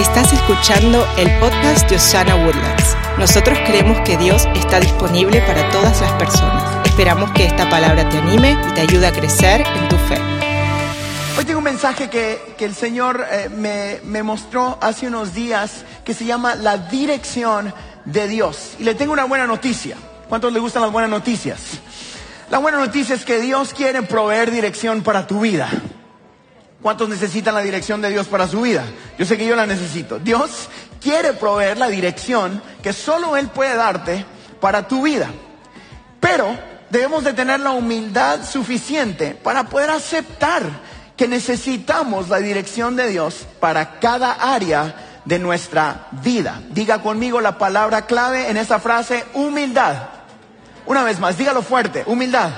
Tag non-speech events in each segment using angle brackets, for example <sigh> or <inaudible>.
Estás escuchando el podcast de Osana Woodlands. Nosotros creemos que Dios está disponible para todas las personas. Esperamos que esta palabra te anime y te ayude a crecer en tu fe. Hoy tengo un mensaje que, que el Señor eh, me, me mostró hace unos días que se llama la dirección de Dios. Y le tengo una buena noticia. ¿Cuántos le gustan las buenas noticias? La buena noticia es que Dios quiere proveer dirección para tu vida. ¿Cuántos necesitan la dirección de Dios para su vida? Yo sé que yo la necesito. Dios quiere proveer la dirección que solo Él puede darte para tu vida. Pero debemos de tener la humildad suficiente para poder aceptar que necesitamos la dirección de Dios para cada área de nuestra vida. Diga conmigo la palabra clave en esa frase, humildad. Una vez más, dígalo fuerte, humildad.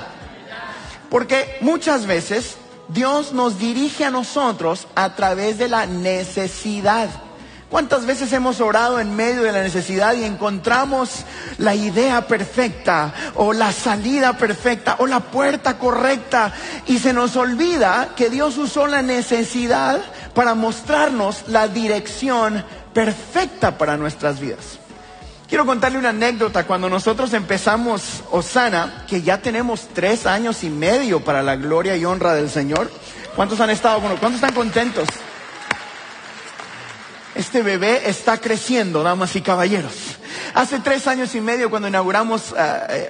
Porque muchas veces Dios nos dirige a nosotros a través de la necesidad. ¿Cuántas veces hemos orado en medio de la necesidad y encontramos la idea perfecta o la salida perfecta o la puerta correcta y se nos olvida que Dios usó la necesidad para mostrarnos la dirección perfecta para nuestras vidas? Quiero contarle una anécdota. Cuando nosotros empezamos Osana, que ya tenemos tres años y medio para la gloria y honra del Señor. ¿Cuántos han estado con ¿Cuántos están contentos? Este bebé está creciendo, damas y caballeros. Hace tres años y medio, cuando inauguramos uh,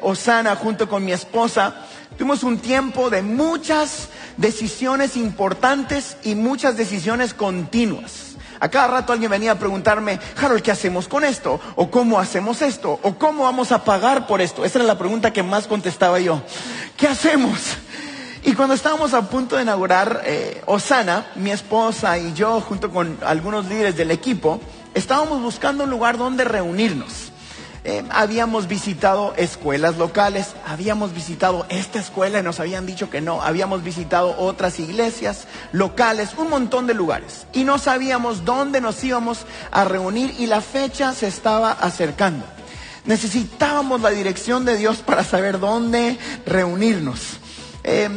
Osana junto con mi esposa, tuvimos un tiempo de muchas decisiones importantes y muchas decisiones continuas. A cada rato alguien venía a preguntarme, Harold, ¿qué hacemos con esto? ¿O cómo hacemos esto? ¿O cómo vamos a pagar por esto? Esa era la pregunta que más contestaba yo. ¿Qué hacemos? Y cuando estábamos a punto de inaugurar eh, Osana, mi esposa y yo, junto con algunos líderes del equipo, estábamos buscando un lugar donde reunirnos. Eh, habíamos visitado escuelas locales, habíamos visitado esta escuela y nos habían dicho que no, habíamos visitado otras iglesias locales, un montón de lugares y no sabíamos dónde nos íbamos a reunir y la fecha se estaba acercando. Necesitábamos la dirección de Dios para saber dónde reunirnos. Eh,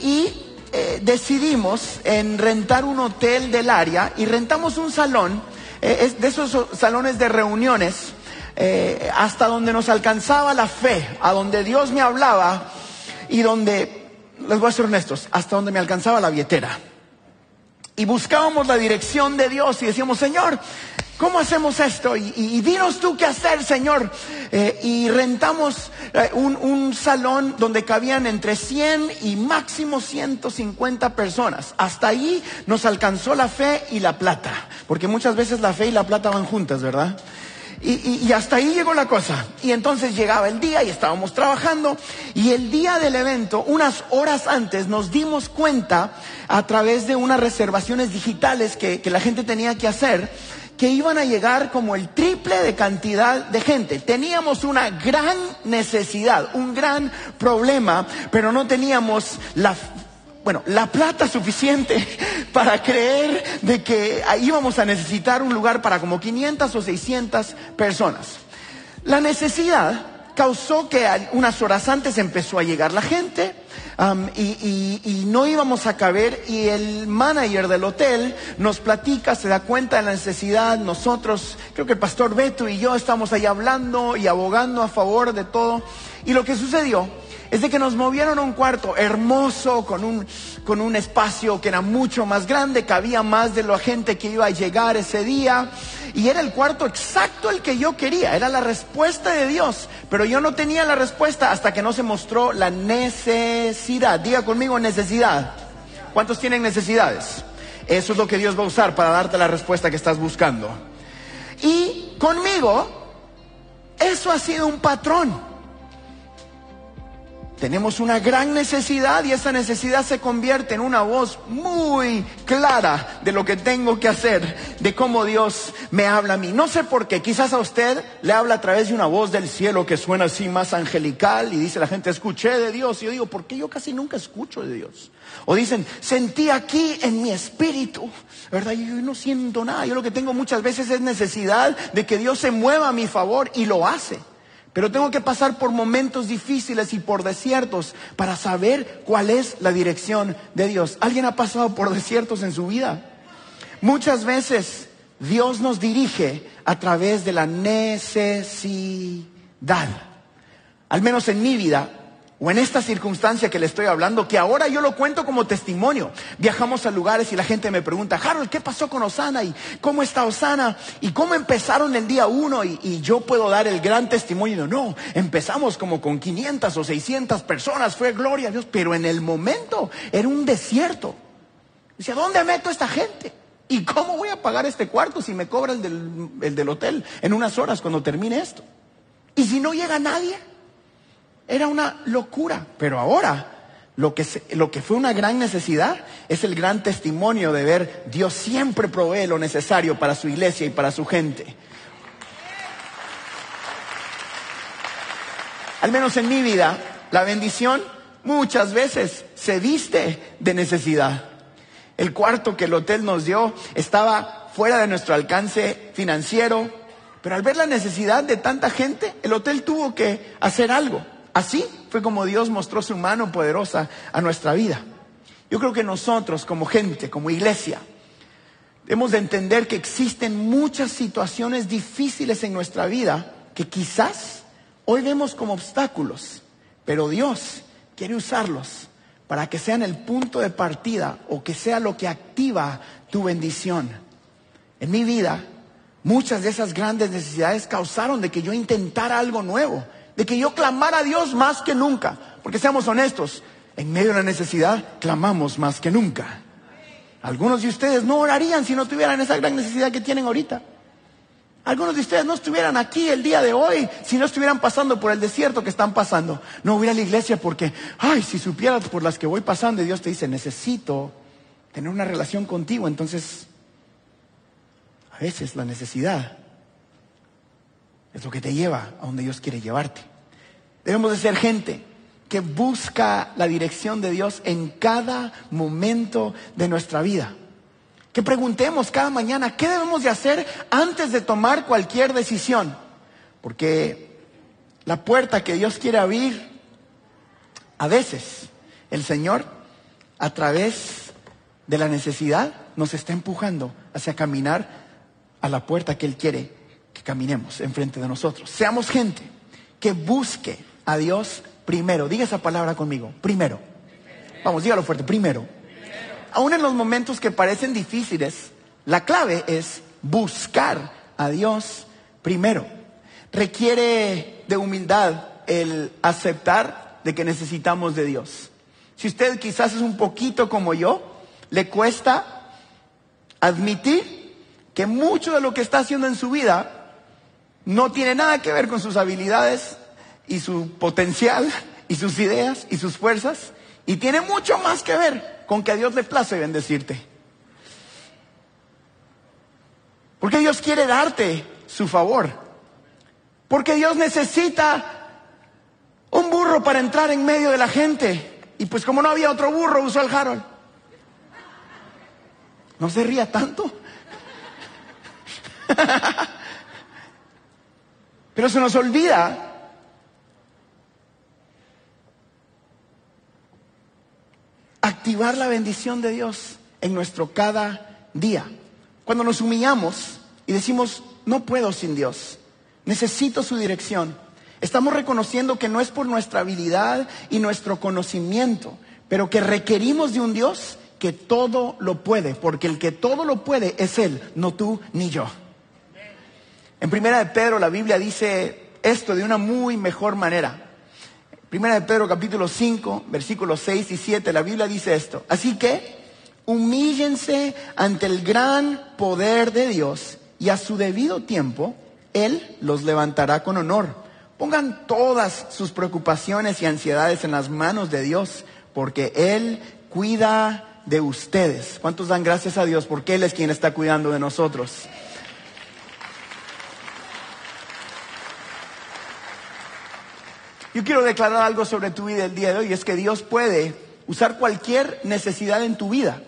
y eh, decidimos en rentar un hotel del área y rentamos un salón, eh, de esos salones de reuniones eh, hasta donde nos alcanzaba la fe, a donde Dios me hablaba y donde, les voy a ser honestos, hasta donde me alcanzaba la billetera. Y buscábamos la dirección de Dios y decíamos, Señor, ¿cómo hacemos esto? Y, dinos tú qué hacer, Señor. Eh, y rentamos eh, un, un, salón donde cabían entre 100 y máximo 150 personas. Hasta ahí nos alcanzó la fe y la plata, porque muchas veces la fe y la plata van juntas, ¿verdad? Y, hasta ahí llegó la cosa. Y entonces llegaba el día y estábamos trabajando. Y el día del evento, unas horas antes, nos dimos cuenta a través de unas reservaciones digitales que, que la gente tenía que hacer que iban a llegar como el triple de cantidad de gente. Teníamos una gran necesidad, un gran problema, pero no teníamos la bueno, la plata suficiente <laughs> para creer de que íbamos a necesitar un lugar para como 500 o 600 personas. La necesidad causó que unas horas antes empezó a llegar la gente y, y, y, no íbamos a caber y el manager del hotel nos platica, se da cuenta de la necesidad, nosotros, creo que el pastor Beto y yo estamos ahí hablando y abogando a favor de todo y lo que sucedió es de que nos movieron a un cuarto hermoso, con un, con un espacio que era mucho más grande, cabía más de la gente que iba a llegar ese día. Y era el cuarto exacto el que yo quería, era la respuesta de Dios. Pero yo no tenía la respuesta hasta que no se mostró la necesidad. Diga conmigo necesidad. ¿Cuántos tienen necesidades? Eso es lo que Dios va a usar para darte la respuesta que estás buscando. Y conmigo, eso ha sido un patrón. Tenemos una gran necesidad y esa necesidad se convierte en una voz muy clara de lo que tengo que hacer, de cómo Dios me habla a mí. No sé por qué, quizás a usted le habla a través de una voz del cielo que suena así más angelical y dice la gente, escuché de Dios. Y yo digo, ¿por qué yo casi nunca escucho de Dios? O dicen, sentí aquí en mi espíritu, ¿verdad? Yo no siento nada. Yo lo que tengo muchas veces es necesidad de que Dios se mueva a mi favor y lo hace. Pero tengo que pasar por momentos difíciles y por desiertos para saber cuál es la dirección de Dios. ¿Alguien ha pasado por desiertos en su vida? Muchas veces Dios nos dirige a través de la necesidad. Al menos en mi vida, o en esta circunstancia que le estoy hablando, que ahora yo lo cuento como testimonio. Viajamos a lugares y la gente me pregunta, Harold, ¿qué pasó con Osana? ¿Y cómo está Osana? ¿Y cómo empezaron el día uno? Y, yo puedo dar el gran testimonio. No, empezamos como con 500 o 600 personas, fue gloria a Dios, pero en el momento era un desierto. Dice, ¿dónde meto a esta gente? ¿Y cómo voy a pagar este cuarto si me cobra el del, el del hotel en unas horas cuando termine esto? ¿Y si no llega nadie? Era una locura. Pero ahora, lo que, lo que fue una gran necesidad es el gran testimonio de ver Dios siempre provee lo necesario para su iglesia y para su gente. Al menos en mi vida, la bendición muchas veces se viste de necesidad. El cuarto que el hotel nos dio estaba fuera de nuestro alcance financiero, pero al ver la necesidad de tanta gente, el hotel tuvo que hacer algo. Así fue como Dios mostró su mano poderosa a nuestra vida. Yo creo que nosotros como gente, como iglesia, debemos de entender que existen muchas situaciones difíciles en nuestra vida que quizás hoy vemos como obstáculos, pero Dios quiere usarlos para que sean el punto de partida o que sea lo que activa tu bendición. En mi vida, muchas de esas grandes necesidades causaron de que yo intentara algo nuevo de que yo clamara a Dios más que nunca. Porque seamos honestos, en medio de la necesidad clamamos más que nunca. Algunos de ustedes no orarían si no tuvieran esa gran necesidad que tienen ahorita. Algunos de ustedes no estuvieran aquí el día de hoy si no estuvieran pasando por el desierto que están pasando. No hubiera la iglesia porque, ay, si supieras por las que voy pasando y Dios te dice, necesito tener una relación contigo. Entonces, a veces la necesidad es lo que te lleva a donde Dios quiere llevarte. Debemos de ser gente que busca la dirección de Dios en cada momento de nuestra vida. Que preguntemos cada mañana qué debemos de hacer antes de tomar cualquier decisión. Porque la puerta que Dios quiere abrir, a veces el Señor, a través de la necesidad, nos está empujando hacia caminar a la puerta que Él quiere caminemos enfrente de nosotros. Seamos gente que busque a Dios primero. Diga esa palabra conmigo, primero. Vamos, dígalo fuerte, primero. Aún en los momentos que parecen difíciles, la clave es buscar a Dios primero. Requiere de humildad el aceptar de que necesitamos de Dios. Si usted quizás es un poquito como yo, le cuesta admitir que mucho de lo que está haciendo en su vida no tiene nada que ver con sus habilidades y su potencial y sus ideas y sus fuerzas y tiene mucho más que ver con que a Dios le place bendecirte. Porque Dios quiere darte su favor. Porque Dios necesita un burro para entrar en medio de la gente. Y pues como no había otro burro, usó el Harold. No se ría tanto. <laughs> Pero se nos olvida activar la bendición de Dios en nuestro cada día. Cuando nos humillamos y decimos, no puedo sin Dios, necesito su dirección, estamos reconociendo que no es por nuestra habilidad y nuestro conocimiento, pero que requerimos de un Dios que todo lo puede, porque el que todo lo puede es Él, no tú ni yo. En primera de Pedro la Biblia dice esto de una muy mejor manera. Primera de Pedro capítulo 5, versículos 6 y 7, la Biblia dice esto. Así que humíllense ante el gran poder de Dios y a su debido tiempo Él los levantará con honor. Pongan todas sus preocupaciones y ansiedades en las manos de Dios, porque Él cuida de ustedes. ¿Cuántos dan gracias a Dios? Porque Él es quien está cuidando de nosotros. Yo quiero declarar algo sobre tu vida el día de hoy, es que Dios puede usar cualquier necesidad en tu vida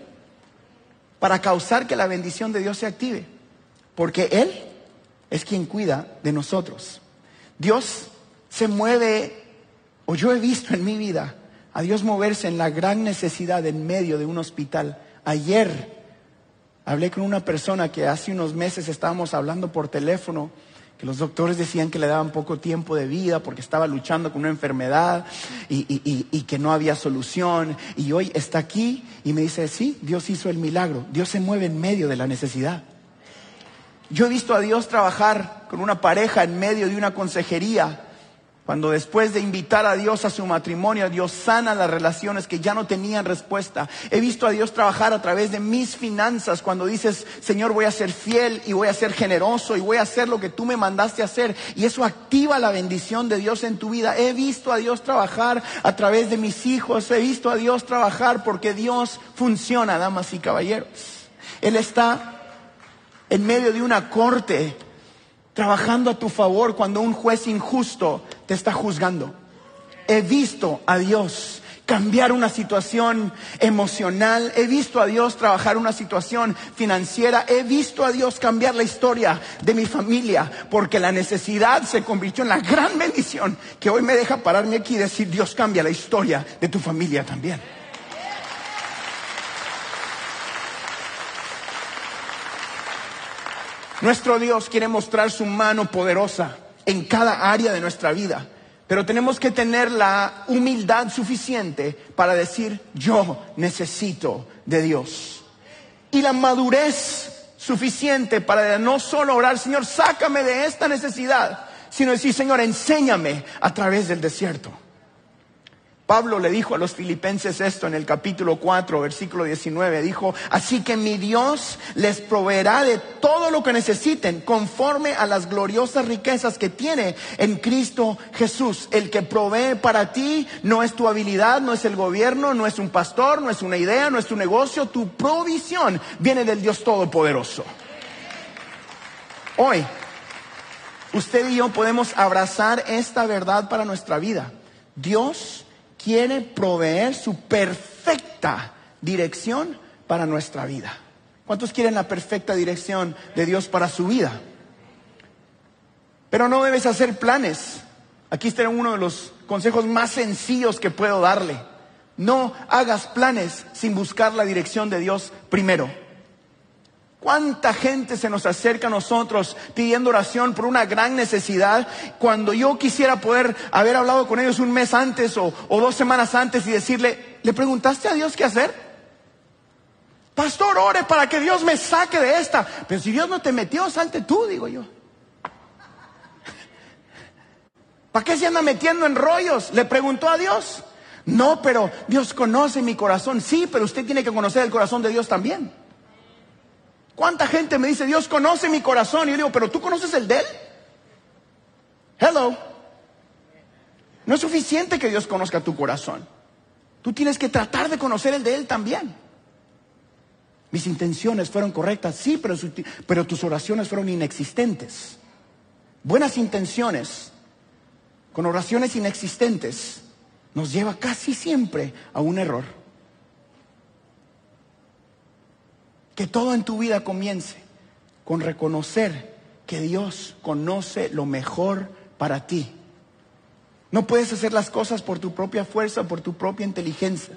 para causar que la bendición de Dios se active, porque Él es quien cuida de nosotros. Dios se mueve, o yo he visto en mi vida a Dios moverse en la gran necesidad en medio de un hospital. Ayer Hablé con una persona que hace unos meses estábamos hablando por teléfono, los doctores decían que le daban poco tiempo de vida porque estaba luchando con una enfermedad y, y, que no había solución. Y hoy está aquí y me dice, sí, Dios hizo el milagro, Dios se mueve en medio de la necesidad. Yo he visto a Dios trabajar con una pareja en medio de una consejería cuando después de invitar a Dios a su matrimonio, Dios sana las relaciones que ya no tenían respuesta. He visto a Dios trabajar a través de mis finanzas. Cuando dices, Señor, voy a ser fiel y voy a ser generoso y voy a hacer lo que tú me mandaste hacer. Y eso activa la bendición de Dios en tu vida. He visto a Dios trabajar a través de mis hijos. He visto a Dios trabajar porque Dios funciona, damas y caballeros. Él está en medio de una corte trabajando a tu favor cuando un juez injusto te está juzgando. He visto a Dios cambiar una situación emocional, he visto a Dios trabajar una situación financiera, he visto a Dios cambiar la historia de mi familia, porque la necesidad se convirtió en la gran bendición que hoy me deja pararme aquí y decir, Dios cambia la historia de tu familia también. Nuestro Dios quiere mostrar su mano poderosa en cada área de nuestra vida, pero tenemos que tener la humildad suficiente para decir, yo necesito de Dios. Y la madurez suficiente para no solo orar, Señor, sácame de esta necesidad, sino decir, Señor, enséñame a través del desierto. Pablo le dijo a los filipenses esto en el capítulo 4, versículo 19. Dijo, así que mi Dios les proveerá de todo lo que necesiten conforme a las gloriosas riquezas que tiene en Cristo Jesús. El que provee para ti no es tu habilidad, no es el gobierno, no es un pastor, no es una idea, no es tu negocio. Tu provisión viene del Dios Todopoderoso. Hoy, usted y yo podemos abrazar esta verdad para nuestra vida. Dios quiere proveer su perfecta dirección para nuestra vida. ¿Cuántos quieren la perfecta dirección de Dios para su vida? Pero no debes hacer planes. Aquí está uno de los consejos más sencillos que puedo darle. No hagas planes sin buscar la dirección de Dios primero. ¿Cuánta gente se nos acerca a nosotros pidiendo oración por una gran necesidad cuando yo quisiera poder haber hablado con ellos un mes antes o, dos semanas antes y decirle, ¿le preguntaste a Dios qué hacer? Pastor, ore para que Dios me saque de esta. Pero si Dios no te metió, salte tú, digo yo. ¿Para qué se anda metiendo en rollos? ¿Le preguntó a Dios? No, pero Dios conoce mi corazón. Sí, pero usted tiene que conocer el corazón de Dios también. ¿Cuánta gente me dice, Dios conoce mi corazón? Y yo digo, pero tú conoces el de Él. Hello. No es suficiente que Dios conozca tu corazón. Tú tienes que tratar de conocer el de Él también. Mis intenciones fueron correctas, sí, pero, pero tus oraciones fueron inexistentes. Buenas intenciones con oraciones inexistentes nos lleva casi siempre a un error. Que todo en tu vida comience con reconocer que Dios conoce lo mejor para ti. No puedes hacer las cosas por tu propia fuerza, por tu propia inteligencia.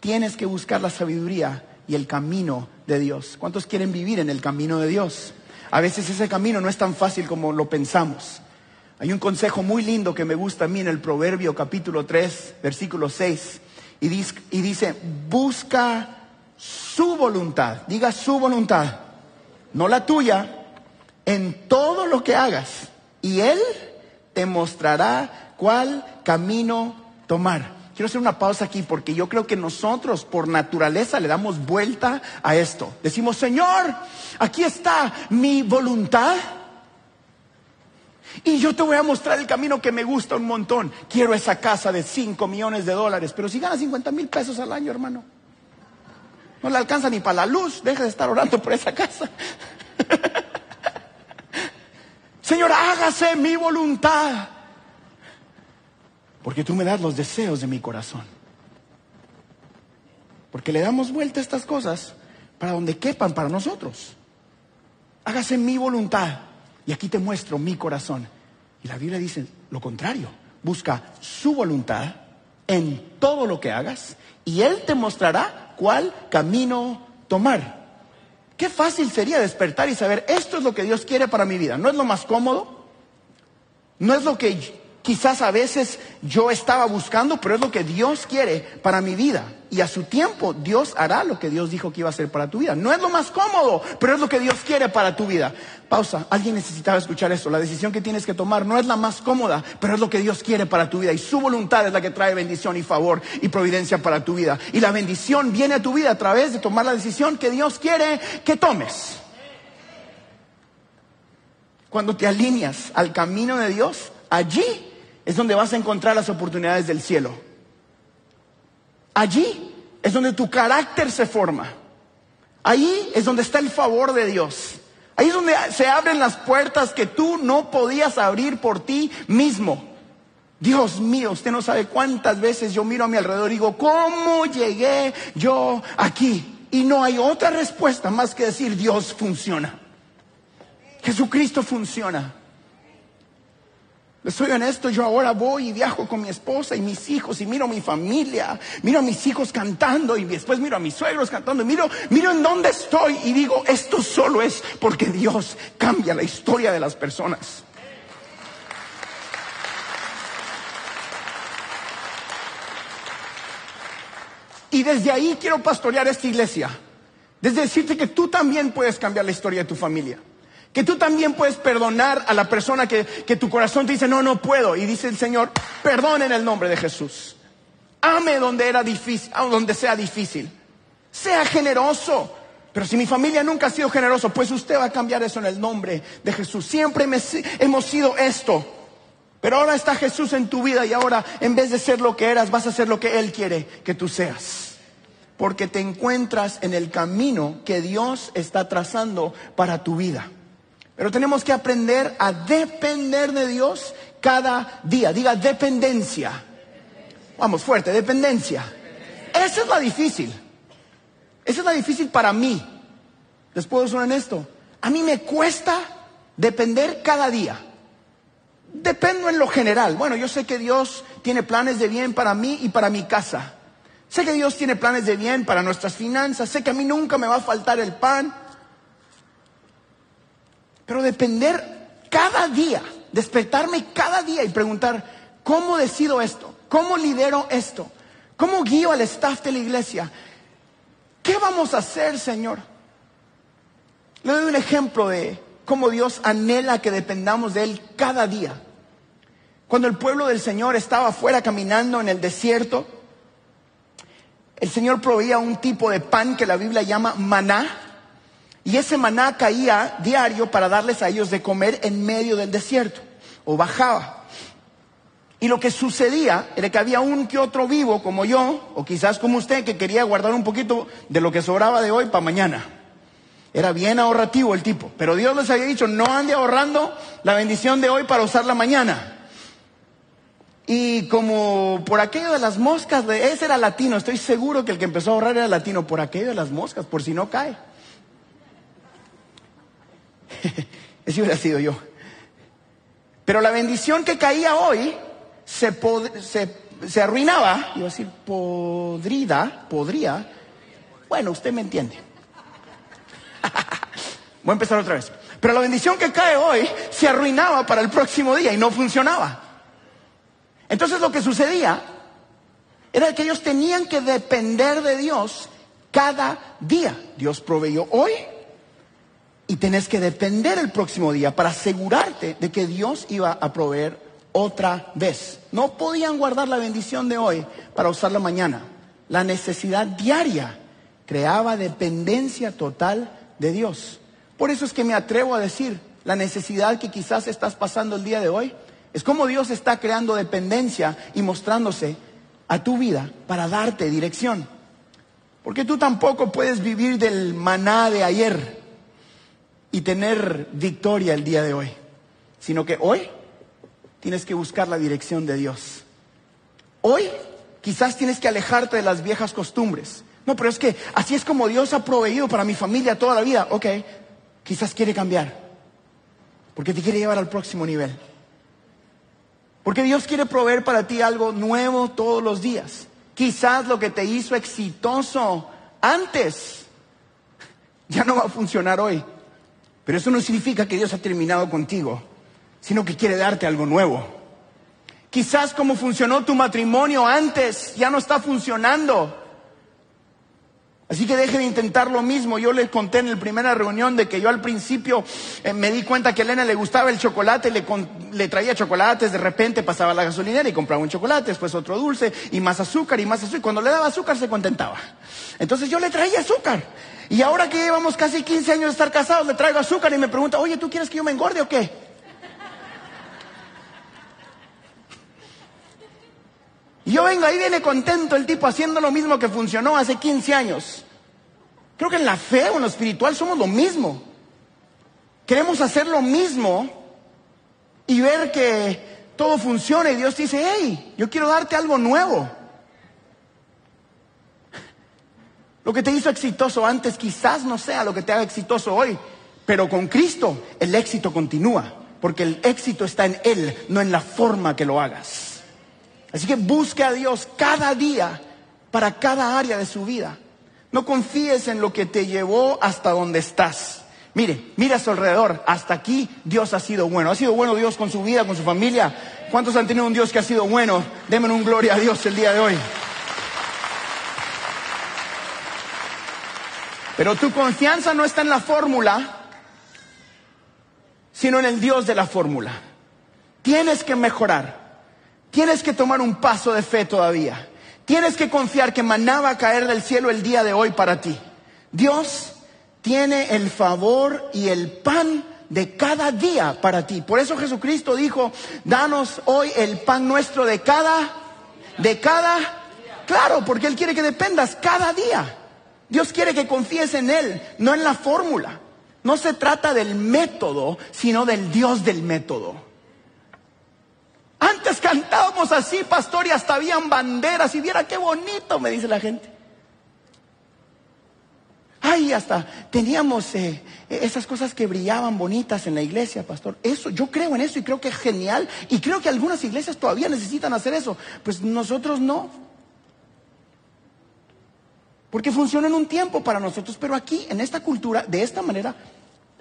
Tienes que buscar la sabiduría y el camino de Dios. ¿Cuántos quieren vivir en el camino de Dios? A veces ese camino no es tan fácil como lo pensamos. Hay un consejo muy lindo que me gusta a mí en el Proverbio capítulo 3, versículo 6, y dice, y dice busca su voluntad, diga su voluntad, no la tuya, en todo lo que hagas. Y Él te mostrará cuál camino tomar. Quiero hacer una pausa aquí porque yo creo que nosotros por naturaleza le damos vuelta a esto. Decimos, Señor, aquí está mi voluntad. Y yo te voy a mostrar el camino que me gusta un montón. Quiero esa casa de 5 millones de dólares. Pero si ganas 50 mil pesos al año, hermano. No le alcanza ni para la luz. Deja de estar orando por esa casa. <laughs> Señor, hágase mi voluntad. Porque tú me das los deseos de mi corazón. Porque le damos vuelta a estas cosas para donde quepan para nosotros. Hágase mi voluntad. Y aquí te muestro mi corazón. Y la Biblia dice lo contrario. Busca su voluntad en todo lo que hagas y Él te mostrará cuál camino tomar. Qué fácil sería despertar y saber, esto es lo que Dios quiere para mi vida. ¿No es lo más cómodo? ¿No es lo que quizás a veces yo estaba buscando, pero es lo que Dios quiere para mi vida. Y a su tiempo Dios hará lo que Dios dijo que iba a hacer para tu vida. No es lo más cómodo, pero es lo que Dios quiere para tu vida. Pausa, alguien necesitaba escuchar esto. La decisión que tienes que tomar no es la más cómoda, pero es lo que Dios quiere para tu vida. Y su voluntad es la que trae bendición y favor y providencia para tu vida. Y la bendición viene a tu vida a través de tomar la decisión que Dios quiere que tomes. Cuando te alineas al camino de Dios, allí es donde vas a encontrar las oportunidades del cielo. Allí es donde tu carácter se forma. Ahí es donde está el favor de Dios. Ahí es donde se abren las puertas que tú no podías abrir por ti mismo. Dios mío, usted no sabe cuántas veces yo miro a mi alrededor y digo, ¿cómo llegué yo aquí? Y no hay otra respuesta más que decir, Dios funciona. Jesucristo funciona. Soy honesto, yo ahora voy y viajo con mi esposa y mis hijos y miro a mi familia, miro a mis hijos cantando y después miro a mis suegros cantando, miro, miro en dónde estoy y digo, esto solo es porque Dios cambia la historia de las personas. Y desde ahí quiero pastorear esta iglesia, desde decirte que tú también puedes cambiar la historia de tu familia. Que tú también puedes perdonar a la persona que, tu corazón te dice, no, no puedo. Y dice el Señor, perdone en el nombre de Jesús. Ame donde era difícil, donde sea difícil. Sea generoso. Pero si mi familia nunca ha sido generoso, pues usted va a cambiar eso en el nombre de Jesús. Siempre hemos sido esto. Pero ahora está Jesús en tu vida y ahora en vez de ser lo que eras, vas a ser lo que Él quiere que tú seas. Porque te encuentras en el camino que Dios está trazando para tu vida. Pero tenemos que aprender a depender de Dios cada día. Diga dependencia. Vamos, fuerte, dependencia. Esa es la difícil. Esa es la difícil para mí. Les puedo ser honesto. A mí me cuesta depender cada día. Dependo en lo general. Bueno, yo sé que Dios tiene planes de bien para mí y para mi casa. Sé que Dios tiene planes de bien para nuestras finanzas. Sé que a mí nunca me va a faltar el pan. Pero depender cada día, despertarme cada día y preguntar, ¿cómo decido esto? ¿Cómo lidero esto? ¿Cómo guío al staff de la iglesia? ¿Qué vamos a hacer, Señor? Le doy un ejemplo de cómo Dios anhela que dependamos de Él cada día. Cuando el pueblo del Señor estaba afuera caminando en el desierto, el Señor proveía un tipo de pan que la Biblia llama maná, y ese maná caía diario para darles a ellos de comer en medio del desierto, o bajaba. Y lo que sucedía era que había un que otro vivo como yo, o quizás como usted, que quería guardar un poquito de lo que sobraba de hoy para mañana. Era bien ahorrativo el tipo, pero Dios les había dicho, no ande ahorrando la bendición de hoy para usarla mañana. Y como por aquello de las moscas, ese era latino, estoy seguro que el que empezó a ahorrar era latino, por aquello de las moscas, por si no cae. <laughs> Ese hubiera sido yo. Pero la bendición que caía hoy se, se, arruinaba, iba a decir podrida, podría. Bueno, usted me entiende. <laughs> Voy a empezar otra vez. Pero la bendición que cae hoy se arruinaba para el próximo día y no funcionaba. Entonces lo que sucedía era que ellos tenían que depender de Dios cada día. Dios proveyó hoy, y tenés que depender el próximo día para asegurarte de que Dios iba a proveer otra vez. No podían guardar la bendición de hoy para usarla mañana. La necesidad diaria creaba dependencia total de Dios. Por eso es que me atrevo a decir, la necesidad que quizás estás pasando el día de hoy es como Dios está creando dependencia y mostrándose a tu vida para darte dirección. Porque tú tampoco puedes vivir del maná de ayer y tener victoria el día de hoy, sino que hoy tienes que buscar la dirección de Dios. Hoy quizás tienes que alejarte de las viejas costumbres. No, pero es que así es como Dios ha proveído para mi familia toda la vida. Ok, quizás quiere cambiar, porque te quiere llevar al próximo nivel. Porque Dios quiere proveer para ti algo nuevo todos los días. Quizás lo que te hizo exitoso antes ya no va a funcionar hoy. Pero eso no significa que Dios ha terminado contigo, sino que quiere darte algo nuevo. Quizás como funcionó tu matrimonio antes, ya no está funcionando. Así que deje de intentar lo mismo. Yo les conté en la primera reunión de que yo al principio eh, me di cuenta que a Elena le gustaba el chocolate, le, le traía chocolates, de repente pasaba a la gasolinera y compraba un chocolate, después otro dulce y más azúcar y más azúcar. Y cuando le daba azúcar se contentaba. Entonces yo le traía azúcar. Y ahora que llevamos casi 15 años de estar casados, le traigo azúcar y me pregunta, oye, ¿tú quieres que yo me engorde o qué? Yo vengo, ahí viene contento el tipo haciendo lo mismo que funcionó hace 15 años. Creo que en la fe o en lo espiritual somos lo mismo. Queremos hacer lo mismo y ver que todo funciona y Dios dice, hey, yo quiero darte algo nuevo. Lo que te hizo exitoso antes quizás no sea lo que te haga exitoso hoy, pero con Cristo el éxito continúa, porque el éxito está en Él, no en la forma que lo hagas. Así que busque a Dios cada día para cada área de su vida. No confíes en lo que te llevó hasta donde estás. Mire, mire a su alrededor. Hasta aquí Dios ha sido bueno. Ha sido bueno Dios con su vida, con su familia. ¿Cuántos han tenido un Dios que ha sido bueno? Denme un gloria a Dios el día de hoy. Pero tu confianza no está en la fórmula, sino en el Dios de la fórmula. Tienes que mejorar. Tienes que tomar un paso de fe todavía. Tienes que confiar que maná va a caer del cielo el día de hoy para ti. Dios tiene el favor y el pan de cada día para ti. Por eso Jesucristo dijo, danos hoy el pan nuestro de cada, de cada, claro, porque Él quiere que dependas cada día. Dios quiere que confíes en Él, no en la fórmula. No se trata del método, sino del Dios del método. Antes cantábamos así, pastor, y hasta habían banderas. Y viera qué bonito, me dice la gente. Ay, hasta teníamos eh, esas cosas que brillaban bonitas en la iglesia, pastor. Eso, yo creo en eso y creo que es genial. Y creo que algunas iglesias todavía necesitan hacer eso. Pues nosotros no. Porque funciona en un tiempo para nosotros, pero aquí, en esta cultura, de esta manera,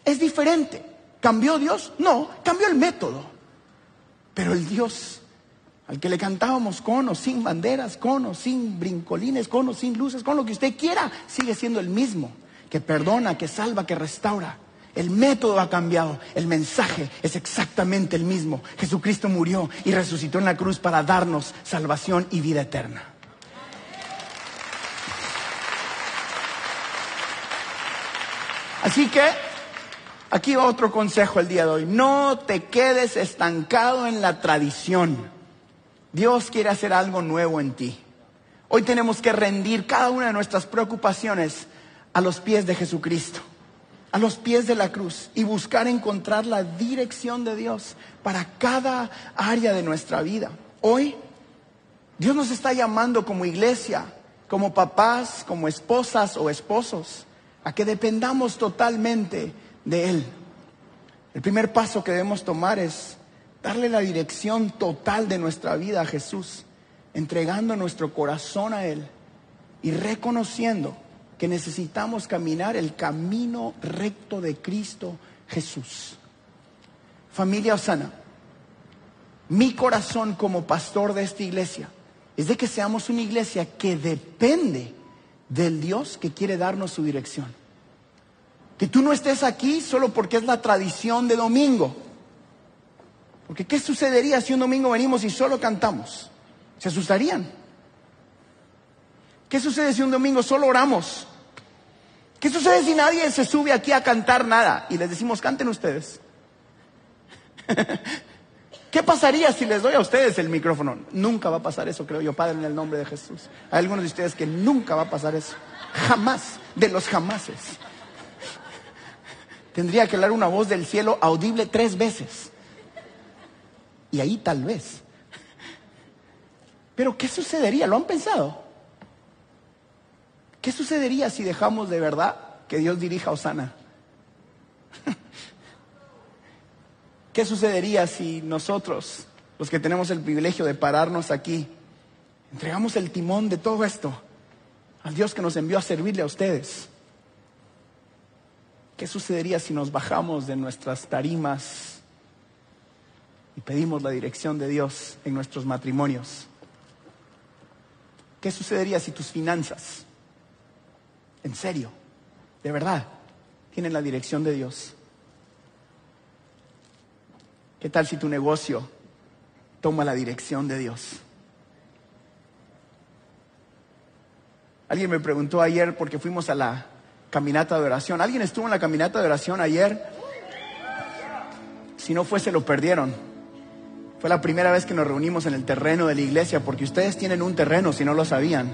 es diferente. ¿Cambió Dios? No, cambió el método. Pero el Dios al que le cantábamos con o sin banderas, con o sin brincolines, con o sin luces, con lo que usted quiera, sigue siendo el mismo, que perdona, que salva, que restaura. El método ha cambiado, el mensaje es exactamente el mismo. Jesucristo murió y resucitó en la cruz para darnos salvación y vida eterna. Así que Aquí va otro consejo el día de hoy. No te quedes estancado en la tradición. Dios quiere hacer algo nuevo en ti. Hoy tenemos que rendir cada una de nuestras preocupaciones a los pies de Jesucristo, a los pies de la cruz y buscar encontrar la dirección de Dios para cada área de nuestra vida. Hoy Dios nos está llamando como iglesia, como papás, como esposas o esposos, a que dependamos totalmente de Él. El primer paso que debemos tomar es darle la dirección total de nuestra vida a Jesús, entregando nuestro corazón a Él y reconociendo que necesitamos caminar el camino recto de Cristo Jesús. Familia Osana, mi corazón como pastor de esta iglesia es de que seamos una iglesia que depende del Dios que quiere darnos su dirección. Que tú no estés aquí solo porque es la tradición de domingo. Porque ¿qué sucedería si un domingo venimos y solo cantamos? ¿Se asustarían? ¿Qué sucede si un domingo solo oramos? ¿Qué sucede si nadie se sube aquí a cantar nada y les decimos canten ustedes? <laughs> ¿Qué pasaría si les doy a ustedes el micrófono? Nunca va a pasar eso, creo yo, Padre, en el nombre de Jesús. Hay algunos de ustedes que nunca va a pasar eso. Jamás, de los jamases tendría que hablar una voz del cielo audible tres veces. Y ahí tal vez. Pero ¿qué sucedería? ¿Lo han pensado? ¿Qué sucedería si dejamos de verdad que Dios dirija a Osana? <laughs> ¿Qué sucedería si nosotros, los que tenemos el privilegio de pararnos aquí, entregamos el timón de todo esto al Dios que nos envió a servirle a ustedes? ¿Qué sucedería si nos bajamos de nuestras tarimas y pedimos la dirección de Dios en nuestros matrimonios? ¿Qué sucedería si tus finanzas, en serio, de verdad, tienen la dirección de Dios? ¿Qué tal si tu negocio toma la dirección de Dios? Alguien me preguntó ayer porque fuimos a la caminata de oración. ¿Alguien estuvo en la caminata de oración ayer? Si no fue, se lo perdieron. Fue la primera vez que nos reunimos en el terreno de la iglesia, porque ustedes tienen un terreno, si no lo sabían.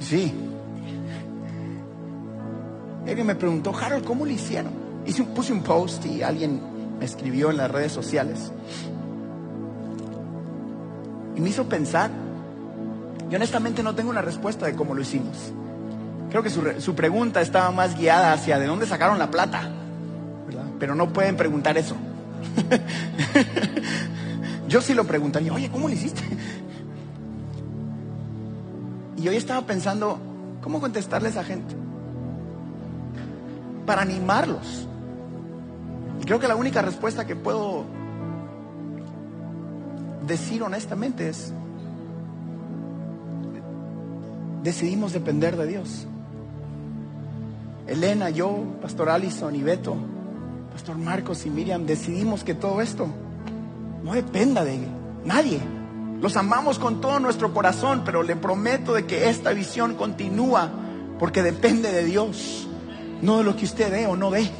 Sí. Alguien me preguntó, Harold, ¿cómo lo hicieron? Hice un, puse un post y alguien me escribió en las redes sociales. Y me hizo pensar. Y honestamente no tengo una respuesta de cómo lo hicimos. Creo que su, pregunta estaba más guiada hacia de dónde sacaron la plata, Pero no pueden preguntar eso. <laughs> Yo sí lo preguntaría, oye, ¿cómo lo hiciste? Y hoy estaba pensando, ¿cómo contestarle a esa gente? Para animarlos. Y creo que la única respuesta que puedo decir honestamente es, decidimos depender de Dios. Elena, yo, Pastor Allison y Beto, Pastor Marcos y Miriam, decidimos que todo esto no dependa de nadie. Los amamos con todo nuestro corazón, pero le prometo de que esta visión continúa porque depende de Dios, no de lo que usted ve o no ve.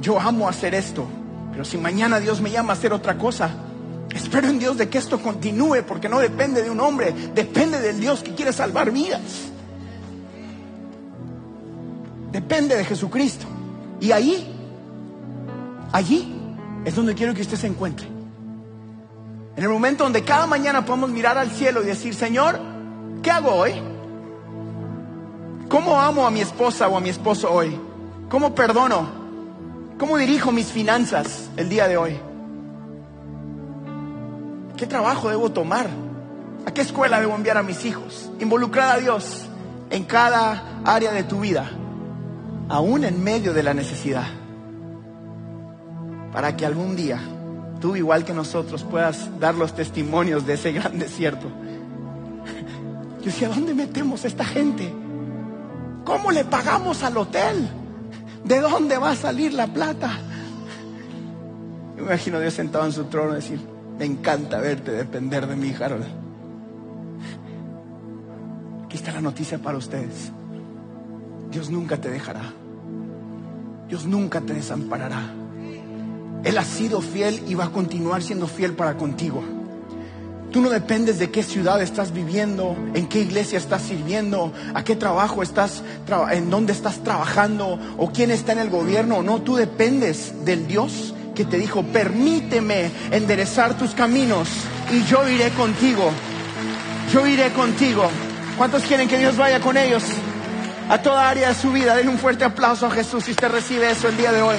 Yo amo hacer esto, pero si mañana Dios me llama a hacer otra cosa, Espero en Dios de que esto continúe porque no depende de un hombre, depende del Dios que quiere salvar vidas. Depende de Jesucristo. Y ahí, allí es donde quiero que usted se encuentre. En el momento donde cada mañana podemos mirar al cielo y decir, Señor, ¿qué hago hoy? ¿Cómo amo a mi esposa o a mi esposo hoy? ¿Cómo perdono? ¿Cómo dirijo mis finanzas el día de hoy? ¿Qué trabajo debo tomar? ¿A qué escuela debo enviar a mis hijos? Involucrar a Dios en cada área de tu vida, aún en medio de la necesidad, para que algún día tú, igual que nosotros, puedas dar los testimonios de ese gran desierto. <laughs> Yo decía, ¿dónde metemos a esta gente? ¿Cómo le pagamos al hotel? ¿De dónde va a salir la plata? <laughs> me imagino a Dios sentado en su trono decir, me encanta verte depender de mí, Harold. Aquí está la noticia para ustedes. Dios nunca te dejará. Dios nunca te desamparará. Él ha sido fiel y va a continuar siendo fiel para contigo. Tú no dependes de qué ciudad estás viviendo, en qué iglesia estás sirviendo, a qué trabajo estás, en dónde estás trabajando o quién está en el gobierno. No, tú dependes del Dios que te dijo, permíteme enderezar tus caminos y yo iré contigo. Yo iré contigo. ¿Cuántos quieren que Dios vaya con ellos? A toda área de su vida. Den un fuerte aplauso a Jesús si usted recibe eso el día de hoy.